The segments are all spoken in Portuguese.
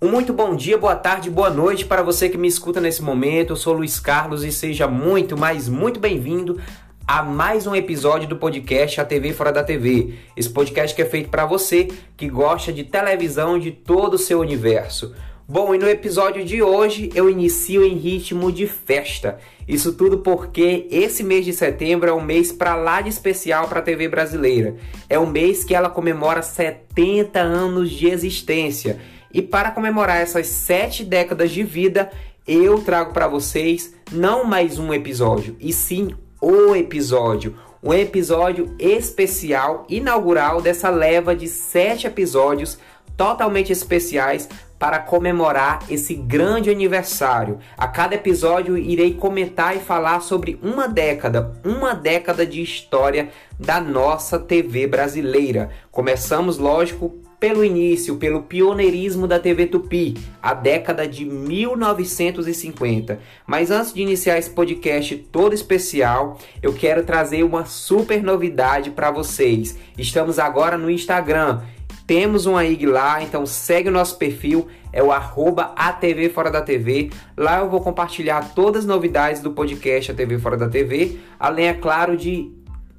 Um muito bom dia, boa tarde, boa noite para você que me escuta nesse momento. Eu sou Luiz Carlos e seja muito, mas muito bem-vindo a mais um episódio do podcast A TV Fora da TV. Esse podcast que é feito para você que gosta de televisão de todo o seu universo. Bom, e no episódio de hoje eu inicio em ritmo de festa. Isso tudo porque esse mês de setembro é um mês para lá de especial para a TV brasileira. É um mês que ela comemora 70 anos de existência. E para comemorar essas sete décadas de vida, eu trago para vocês não mais um episódio, e sim o episódio. Um episódio especial, inaugural dessa leva de sete episódios totalmente especiais para comemorar esse grande aniversário. A cada episódio irei comentar e falar sobre uma década, uma década de história da nossa TV brasileira. Começamos, lógico, pelo início, pelo pioneirismo da TV Tupi, a década de 1950. Mas antes de iniciar esse podcast todo especial, eu quero trazer uma super novidade para vocês. Estamos agora no Instagram. Temos uma IG lá, então segue o nosso perfil, é o arroba ATV Fora da TV. Lá eu vou compartilhar todas as novidades do podcast ATV Fora da TV, além, é claro, de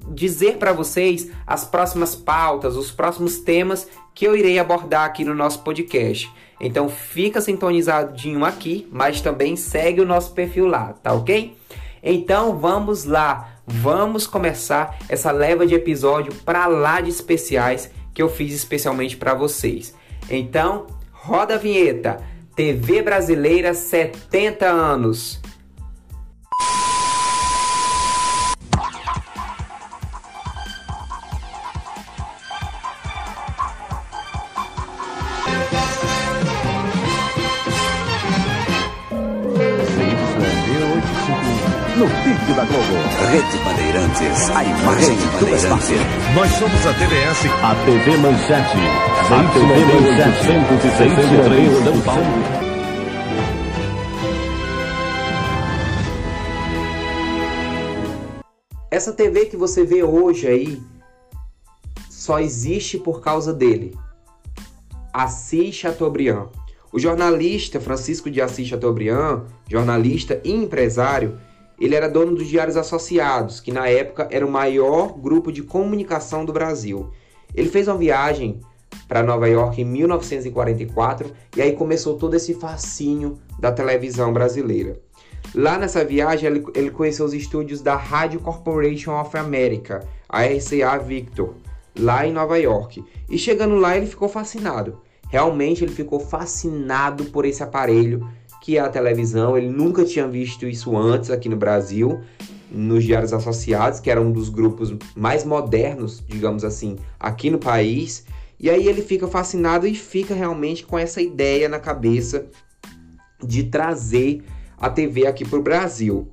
dizer para vocês as próximas pautas, os próximos temas que eu irei abordar aqui no nosso podcast. Então fica sintonizadinho aqui, mas também segue o nosso perfil lá, tá ok? Então vamos lá, vamos começar essa leva de episódio para lá de especiais que eu fiz especialmente para vocês. Então, roda a vinheta. TV Brasileira 70 anos. No pique da Globo. Rede Bandeirantes, a imagem de Bandeirantes. Nós somos a TVS, a TV Manchete, a TV Manchete 163 São Paulo. Essa TV que você vê hoje aí só existe por causa dele. Assis Chateaubriand. O jornalista Francisco de Assis Chateaubriand, jornalista e empresário, ele era dono dos Diários Associados, que na época era o maior grupo de comunicação do Brasil. Ele fez uma viagem para Nova York em 1944 e aí começou todo esse fascínio da televisão brasileira. Lá nessa viagem ele, ele conheceu os estúdios da Radio Corporation of America, a RCA Victor, lá em Nova York. E chegando lá ele ficou fascinado. Realmente ele ficou fascinado por esse aparelho que é a televisão. Ele nunca tinha visto isso antes aqui no Brasil, nos Diários Associados, que era um dos grupos mais modernos, digamos assim, aqui no país. E aí ele fica fascinado e fica realmente com essa ideia na cabeça de trazer a TV aqui para o Brasil.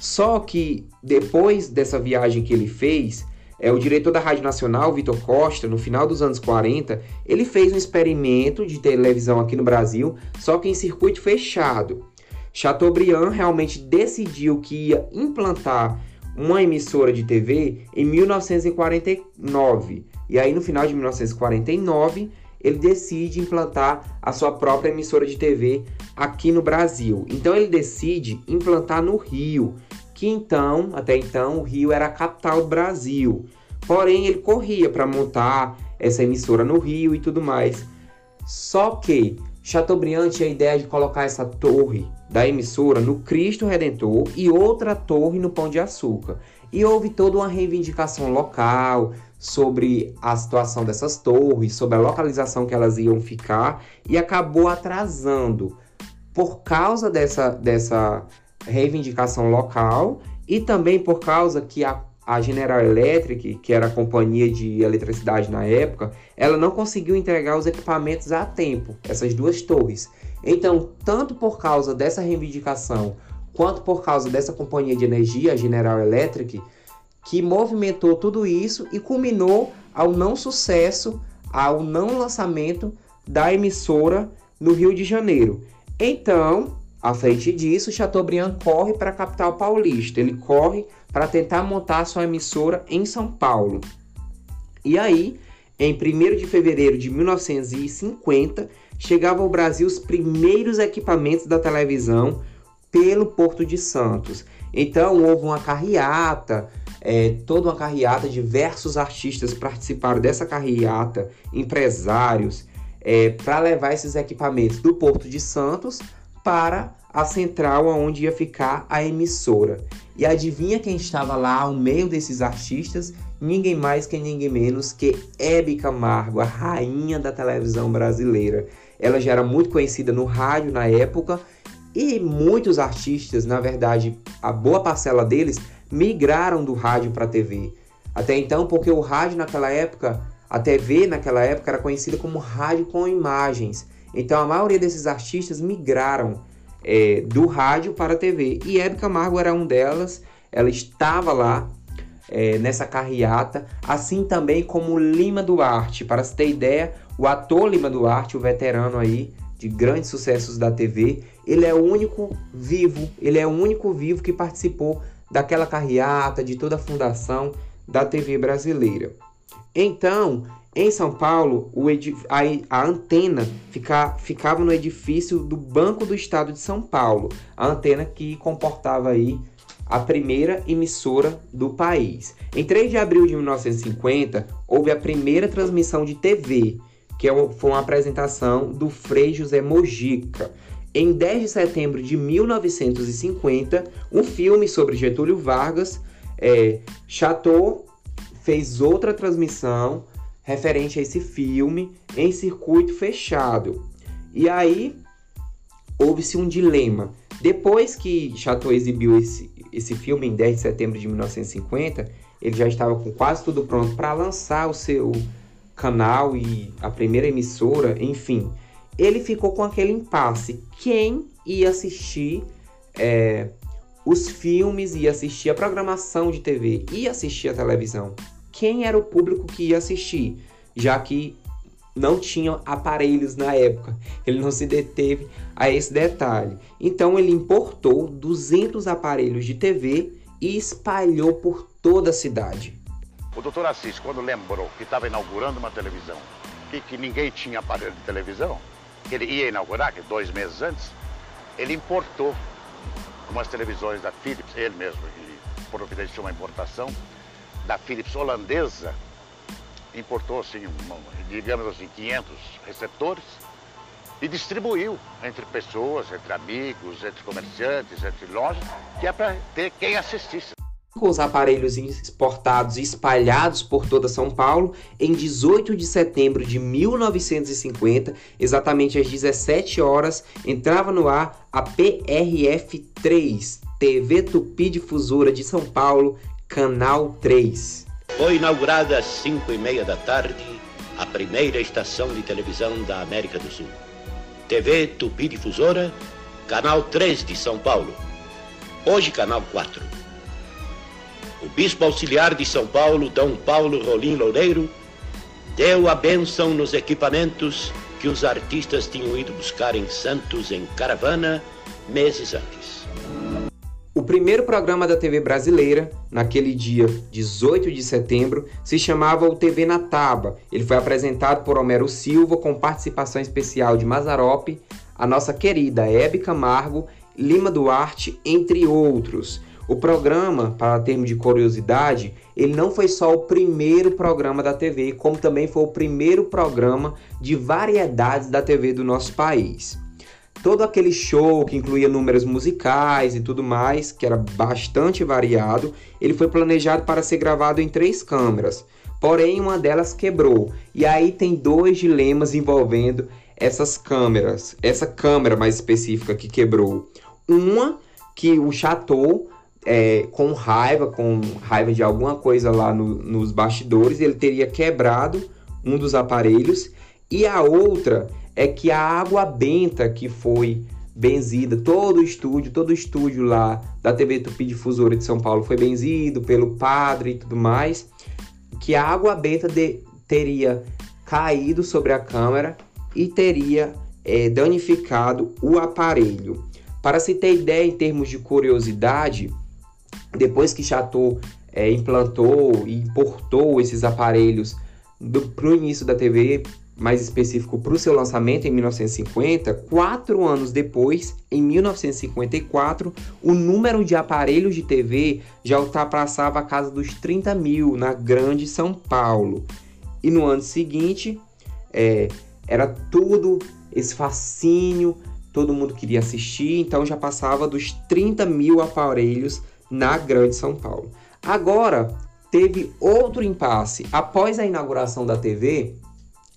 Só que depois dessa viagem que ele fez, é, o diretor da Rádio Nacional, Vitor Costa, no final dos anos 40, ele fez um experimento de televisão aqui no Brasil, só que em circuito fechado. Chateaubriand realmente decidiu que ia implantar uma emissora de TV em 1949. E aí, no final de 1949, ele decide implantar a sua própria emissora de TV aqui no Brasil. Então, ele decide implantar no Rio que então, até então, o Rio era a capital do Brasil. Porém, ele corria para montar essa emissora no Rio e tudo mais. Só que Chateaubriand tinha a ideia de colocar essa torre da emissora no Cristo Redentor e outra torre no Pão de Açúcar. E houve toda uma reivindicação local sobre a situação dessas torres, sobre a localização que elas iam ficar e acabou atrasando por causa dessa, dessa reivindicação local e também por causa que a, a General Electric, que era a companhia de eletricidade na época, ela não conseguiu entregar os equipamentos a tempo, essas duas torres. Então, tanto por causa dessa reivindicação, quanto por causa dessa companhia de energia, a General Electric, que movimentou tudo isso e culminou ao não sucesso, ao não lançamento da emissora no Rio de Janeiro. Então, à frente disso, Chateaubriand corre para a capital paulista. Ele corre para tentar montar sua emissora em São Paulo. E aí, em 1 de fevereiro de 1950, chegavam ao Brasil os primeiros equipamentos da televisão pelo Porto de Santos. Então houve uma carreata, é, toda uma carreata, diversos artistas participaram dessa carreata, empresários, é, para levar esses equipamentos do Porto de Santos para a central onde ia ficar a emissora. E adivinha quem estava lá ao meio desses artistas? Ninguém mais que ninguém menos que Hebe Camargo, a rainha da televisão brasileira. Ela já era muito conhecida no rádio na época e muitos artistas, na verdade, a boa parcela deles migraram do rádio para a TV. Até então, porque o rádio naquela época, a TV naquela época era conhecida como rádio com imagens. Então a maioria desses artistas migraram é, do rádio para a TV. E Hebe Camargo era um delas. Ela estava lá é, nessa carreata, assim também como Lima Duarte. Para se ter ideia, o ator Lima Duarte, o veterano aí de grandes sucessos da TV, ele é o único vivo, ele é o único vivo que participou daquela carreata, de toda a fundação da TV brasileira. Então, em São Paulo, a, antena fica, ficava no edifício do Banco do Estado de São Paulo, a antena que comportava aí a primeira emissora do país. Em 3 de abril de 1950, houve a primeira transmissão de TV, que é foi uma apresentação do Frei José Mojica. Em 10 de setembro de 1950, um filme sobre Getúlio Vargas, é, Chateau fez outra transmissão referente a esse filme em circuito fechado. E aí houve-se um dilema. Depois que Chateau exibiu esse, esse filme em 10 de setembro de 1950, ele já estava com quase tudo pronto para lançar o seu canal e a primeira emissora, enfim. Ele ficou com aquele impasse. Quem ia assistir é, os filmes, ia assistir a programação de TV, ia assistir a televisão? Quem era o público que ia assistir, já que não tinham aparelhos na época. Ele não se deteve a esse detalhe. Então ele importou 200 aparelhos de TV e espalhou por toda a cidade. O doutor Assis, quando lembrou que estava inaugurando uma televisão e que ninguém tinha aparelho de televisão, que ele ia inaugurar, que dois meses antes, ele importou umas televisões da Philips, ele mesmo, que providenciou uma importação, da Philips holandesa, importou, assim, digamos assim, 500 receptores e distribuiu entre pessoas, entre amigos, entre comerciantes, entre lojas, que é para ter quem assistisse. Com os aparelhos exportados e espalhados por toda São Paulo, em 18 de setembro de 1950, exatamente às 17 horas, entrava no ar a PRF-3, TV Tupi Difusora de São Paulo, Canal 3. Foi inaugurada às 5 e meia da tarde a primeira estação de televisão da América do Sul. TV Tupi Difusora, Canal 3 de São Paulo. Hoje, Canal 4. O Bispo Auxiliar de São Paulo, Dom Paulo Rolim Loureiro, deu a bênção nos equipamentos que os artistas tinham ido buscar em Santos em caravana meses antes. O primeiro programa da TV brasileira, naquele dia 18 de setembro, se chamava o TV na Taba. Ele foi apresentado por Homero Silva com participação especial de Mazarope, a nossa querida Hebe Camargo, Lima Duarte, entre outros. O programa, para termo de curiosidade, ele não foi só o primeiro programa da TV, como também foi o primeiro programa de variedades da TV do nosso país todo aquele show que incluía números musicais e tudo mais, que era bastante variado, ele foi planejado para ser gravado em três câmeras. Porém, uma delas quebrou. E aí tem dois dilemas envolvendo essas câmeras, essa câmera mais específica que quebrou. Uma que o Chateau, é, com raiva, com raiva de alguma coisa lá no, nos bastidores, ele teria quebrado um dos aparelhos. E a outra é que a água benta que foi benzida, todo o estúdio, todo o estúdio lá da TV Tupi Difusora de São Paulo foi benzido pelo padre e tudo mais, que a água benta de, teria caído sobre a câmera e teria é, danificado o aparelho. Para se ter ideia em termos de curiosidade, depois que Chateau é, implantou e importou esses aparelhos para o início da TV mais específico para o seu lançamento em 1950, quatro anos depois, em 1954, o número de aparelhos de TV já ultrapassava a casa dos 30 mil na Grande São Paulo. E no ano seguinte, é, era tudo esse fascínio, todo mundo queria assistir, então já passava dos 30 mil aparelhos na Grande São Paulo. Agora, teve outro impasse. Após a inauguração da TV,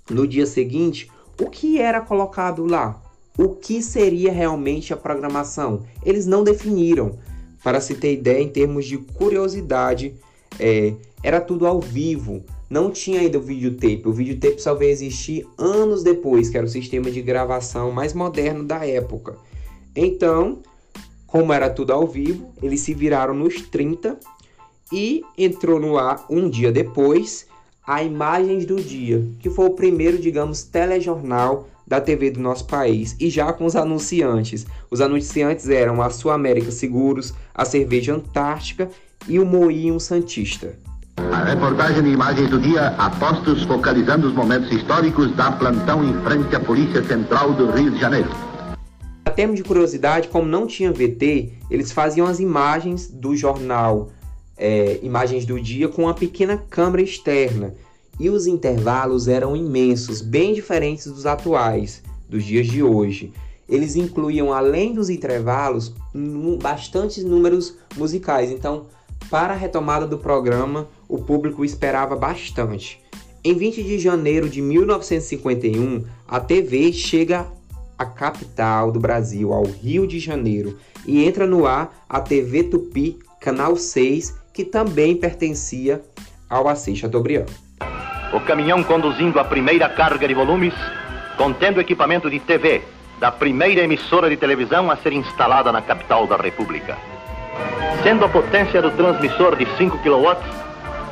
no dia seguinte, o que era colocado lá? O que seria realmente a programação? Eles não definiram. Para se ter ideia, em termos de curiosidade, é, era tudo ao vivo. Não tinha ainda o videotape. O videotape só veio existir anos depois, que era o sistema de gravação mais moderno da época. Então, como era tudo ao vivo, eles se viraram nos 30 e entrou no ar um dia depois a Imagens do Dia, que foi o primeiro, digamos, telejornal da TV do nosso país e já com os anunciantes. Os anunciantes eram a Sul América Seguros, a Cerveja Antártica e o Moinho Santista. A reportagem de imagens do dia, apostos focalizando os momentos históricos da plantão em frente à Polícia Central do Rio de Janeiro. A termos de curiosidade, como não tinha VT, eles faziam as imagens do jornal é, imagens do dia com uma pequena câmera externa. E os intervalos eram imensos, bem diferentes dos atuais, dos dias de hoje. Eles incluíam, além dos intervalos, bastantes números musicais. Então, para a retomada do programa, o público esperava bastante. Em 20 de janeiro de 1951, a TV chega à capital do Brasil, ao Rio de Janeiro, e entra no ar a TV Tupi, canal 6, que também pertencia ao Assis Chateaubriand. O caminhão conduzindo a primeira carga de volumes, contendo equipamento de TV da primeira emissora de televisão a ser instalada na capital da República. Sendo a potência do transmissor de 5 kW,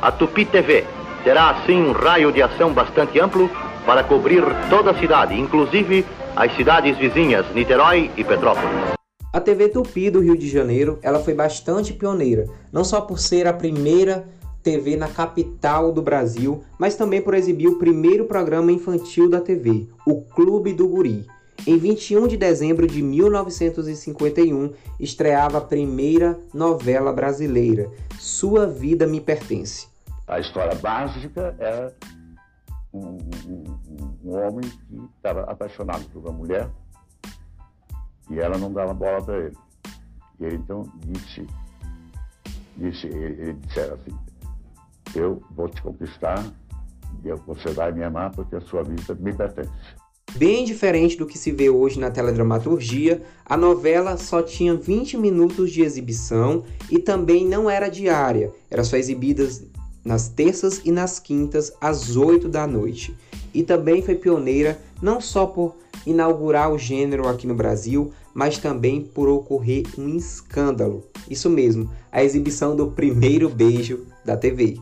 a Tupi TV terá assim um raio de ação bastante amplo para cobrir toda a cidade, inclusive as cidades vizinhas Niterói e Petrópolis. A TV Tupi do Rio de Janeiro, ela foi bastante pioneira, não só por ser a primeira TV na capital do Brasil, mas também por exibir o primeiro programa infantil da TV, o Clube do Guri. Em 21 de dezembro de 1951, estreava a primeira novela brasileira, Sua Vida Me Pertence. A história básica era um, um, um homem que estava apaixonado por uma mulher e ela não dava bola para ele. E ele então disse, disse ele, ele assim, eu vou te conquistar e você vai me amar porque a sua vida me pertence. Bem diferente do que se vê hoje na teledramaturgia, a novela só tinha 20 minutos de exibição e também não era diária, era só exibida nas terças e nas quintas às 8 da noite. E também foi pioneira não só por inaugurar o gênero aqui no Brasil, mas também por ocorrer um escândalo. Isso mesmo, a exibição do primeiro beijo da TV.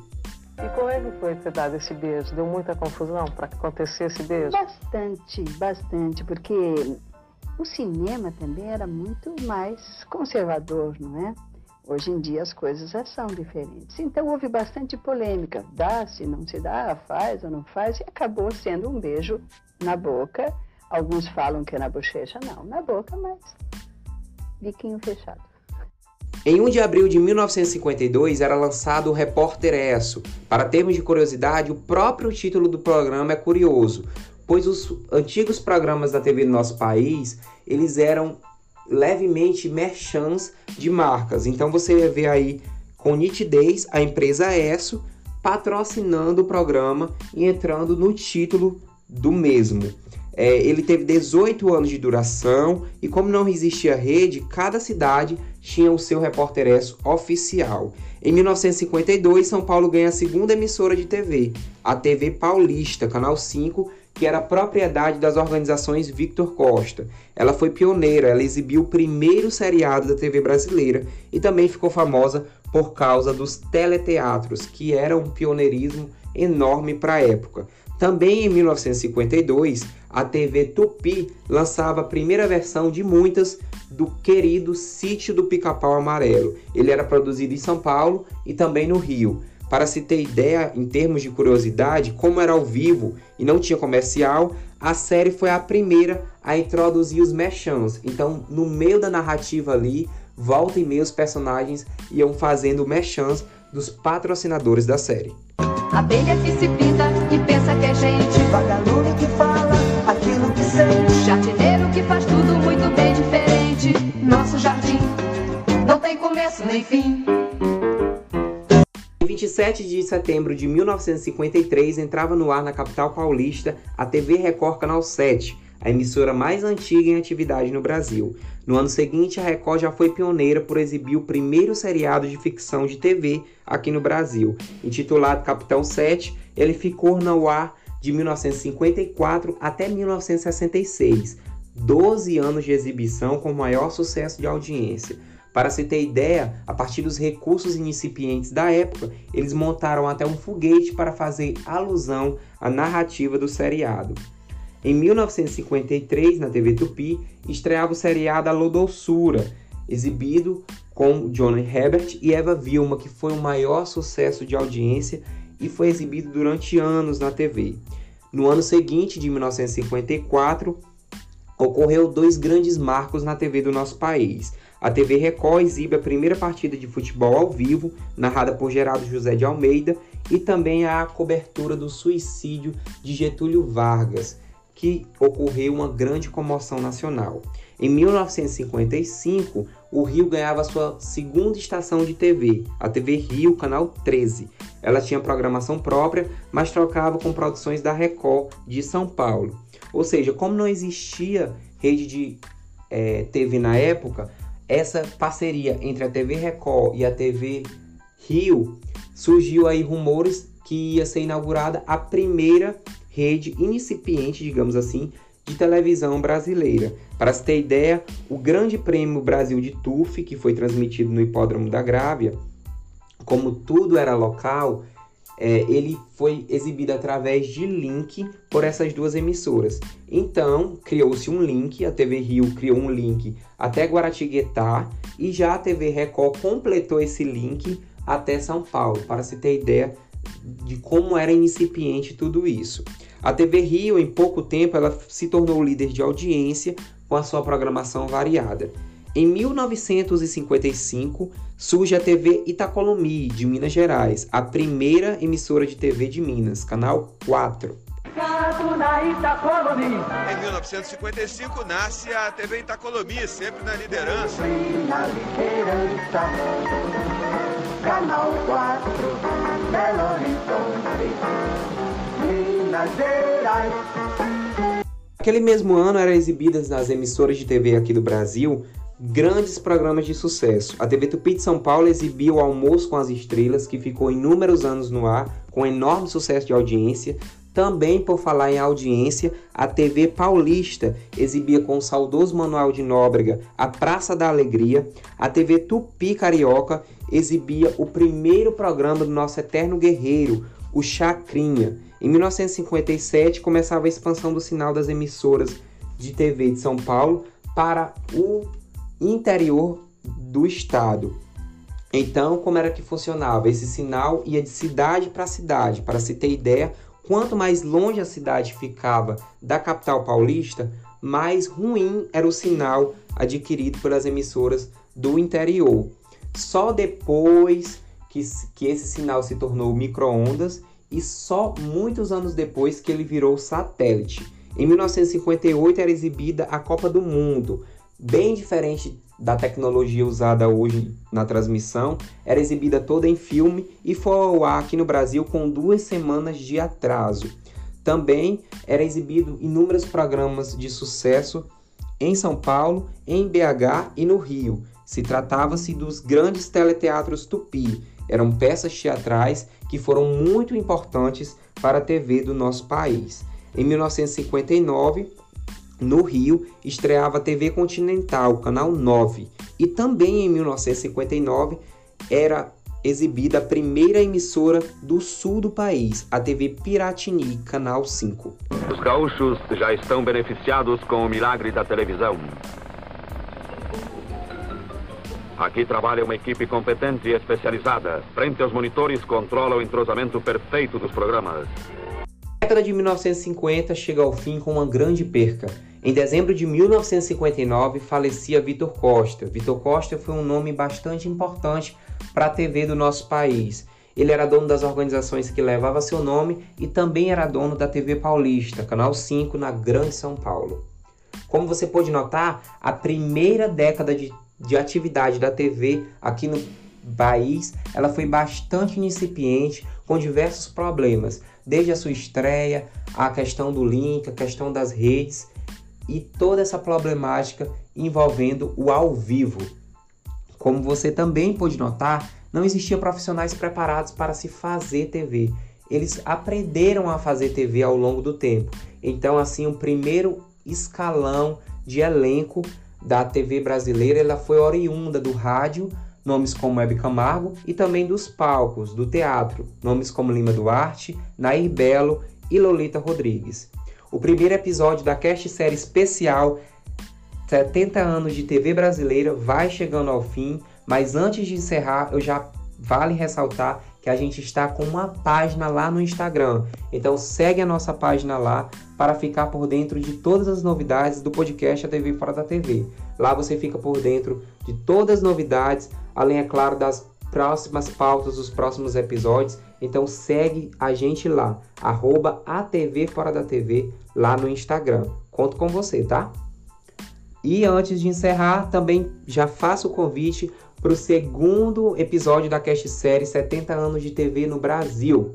E como é que foi ter dado esse beijo? Deu muita confusão para acontecer esse beijo? Bastante, bastante, porque o cinema também era muito mais conservador, não é? Hoje em dia as coisas já são diferentes. Então houve bastante polêmica. Dá, se não se dá, faz ou não faz, e acabou sendo um beijo na boca Alguns falam que é na bochecha, não, na boca, mas biquinho fechado. Em 1 de abril de 1952 era lançado o Repórter Esso. Para termos de curiosidade, o próprio título do programa é curioso, pois os antigos programas da TV do nosso país, eles eram levemente merchants de marcas. Então você vê aí com nitidez a empresa Esso patrocinando o programa e entrando no título do mesmo. É, ele teve 18 anos de duração e, como não existia rede, cada cidade tinha o seu repórter oficial. Em 1952, São Paulo ganha a segunda emissora de TV, a TV Paulista, Canal 5, que era propriedade das organizações Victor Costa. Ela foi pioneira, ela exibiu o primeiro seriado da TV brasileira e também ficou famosa por causa dos teleteatros, que era um pioneirismo enorme para a época. Também em 1952, a TV Tupi lançava a primeira versão de muitas do querido Sítio do Pica-Pau Amarelo. Ele era produzido em São Paulo e também no Rio. Para se ter ideia, em termos de curiosidade, como era ao vivo e não tinha comercial, a série foi a primeira a introduzir os mechãs. Então, no meio da narrativa ali, volta e meia os personagens iam fazendo mechãs dos patrocinadores da série. Abelha que se pinta e pensa que é gente. Vagalume que sente. Jardineiro que faz tudo muito bem diferente. Nosso jardim não tem começo nem fim. Em 27 de setembro de 1953 entrava no ar na capital paulista a TV Record Canal 7, a emissora mais antiga em atividade no Brasil. No ano seguinte, a Record já foi pioneira por exibir o primeiro seriado de ficção de TV aqui no Brasil. Intitulado Capitão 7, ele ficou no ar de 1954 até 1966, 12 anos de exibição com maior sucesso de audiência. Para se ter ideia, a partir dos recursos incipientes da época, eles montaram até um foguete para fazer alusão à narrativa do seriado. Em 1953, na TV Tupi, estreava o seriado A Lodossura, exibido com Johnny Herbert e Eva Vilma, que foi o maior sucesso de audiência e foi exibido durante anos na TV. No ano seguinte, de 1954, ocorreu dois grandes marcos na TV do nosso país. A TV Record exibe a primeira partida de futebol ao vivo, narrada por Geraldo José de Almeida, e também a cobertura do suicídio de Getúlio Vargas, que ocorreu uma grande comoção nacional. Em 1955, o Rio ganhava sua segunda estação de TV, a TV Rio, canal 13. Ela tinha programação própria, mas trocava com produções da Record de São Paulo. Ou seja, como não existia rede de é, TV na época, essa parceria entre a TV Record e a TV Rio surgiu aí rumores que ia ser inaugurada a primeira rede incipiente, digamos assim, de televisão brasileira. Para se ter ideia, o Grande Prêmio Brasil de TUF, que foi transmitido no Hipódromo da Grávia, como tudo era local, é, ele foi exibido através de link por essas duas emissoras. Então, criou-se um link, a TV Rio criou um link até Guaratinguetá e já a TV Record completou esse link até São Paulo, para se ter ideia de como era incipiente tudo isso. A TV Rio, em pouco tempo, ela se tornou líder de audiência com a sua programação variada. Em 1955, surge a TV Itacolomi, de Minas Gerais, a primeira emissora de TV de Minas, canal 4. Em 1955 nasce a TV Itacolomi, sempre na liderança. Na liderança, canal 4, Minas. Naquele mesmo ano eram exibidas nas emissoras de TV aqui do Brasil grandes programas de sucesso. A TV Tupi de São Paulo exibia o Almoço com as Estrelas, que ficou inúmeros anos no ar, com enorme sucesso de audiência. Também, por falar em audiência, a TV Paulista exibia com o saudoso Manuel de Nóbrega a Praça da Alegria. A TV Tupi Carioca exibia o primeiro programa do nosso eterno guerreiro, o Chacrinha. Em 1957 começava a expansão do sinal das emissoras de TV de São Paulo para o interior do estado. Então, como era que funcionava? Esse sinal ia de cidade para cidade. Para se ter ideia, quanto mais longe a cidade ficava da capital paulista, mais ruim era o sinal adquirido pelas emissoras do interior. Só depois que, que esse sinal se tornou micro-ondas e só muitos anos depois que ele virou satélite. Em 1958 era exibida a Copa do Mundo, bem diferente da tecnologia usada hoje na transmissão, era exibida toda em filme e foi ao ar aqui no Brasil com duas semanas de atraso. Também era exibido inúmeros programas de sucesso em São Paulo, em BH e no Rio. Se tratava-se dos grandes teleteatros Tupi. Eram peças teatrais que foram muito importantes para a TV do nosso país. Em 1959, no Rio, estreava a TV Continental, canal 9, e também em 1959 era exibida a primeira emissora do sul do país, a TV Piratini, canal 5. Os gaúchos já estão beneficiados com o milagre da televisão. Aqui trabalha uma equipe competente e especializada. Frente aos monitores, controla o entrosamento perfeito dos programas. A década de 1950 chega ao fim com uma grande perca. Em dezembro de 1959 falecia Vitor Costa. Vitor Costa foi um nome bastante importante para a TV do nosso país. Ele era dono das organizações que levava seu nome e também era dono da TV Paulista, Canal 5, na Grande São Paulo. Como você pode notar, a primeira década de, de atividade da TV aqui no país, ela foi bastante incipiente, com diversos problemas, desde a sua estreia, a questão do link, a questão das redes e toda essa problemática envolvendo o ao vivo. Como você também pode notar, não existiam profissionais preparados para se fazer TV. Eles aprenderam a fazer TV ao longo do tempo. Então, assim, o primeiro escalão de elenco da TV brasileira ela foi oriunda do rádio, nomes como Hebe Camargo, e também dos palcos, do teatro, nomes como Lima Duarte, Nair Belo e Lolita Rodrigues. O primeiro episódio da cast série especial 70 anos de TV brasileira vai chegando ao fim, mas antes de encerrar, eu já vale ressaltar que a gente está com uma página lá no Instagram. Então segue a nossa página lá para ficar por dentro de todas as novidades do podcast A TV Fora da TV. Lá você fica por dentro de todas as novidades, além, é claro, das próximas pautas dos próximos episódios. Então segue a gente lá, arroba ATV Fora da TV, lá no Instagram. Conto com você, tá? E antes de encerrar, também já faço o convite para o segundo episódio da cast série 70 anos de TV no Brasil.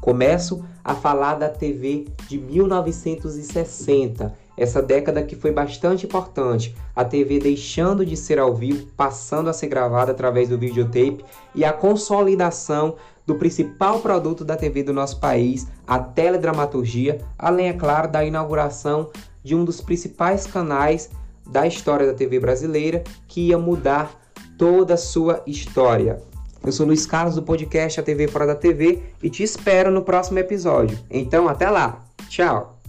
Começo a falar da TV de 1960, essa década que foi bastante importante, a TV deixando de ser ao vivo, passando a ser gravada através do videotape e a consolidação do principal produto da TV do nosso país, a teledramaturgia, além, é claro, da inauguração de um dos principais canais da história da TV brasileira que ia mudar toda a sua história. Eu sou Luiz Carlos do podcast A TV Fora da TV e te espero no próximo episódio. Então, até lá. Tchau.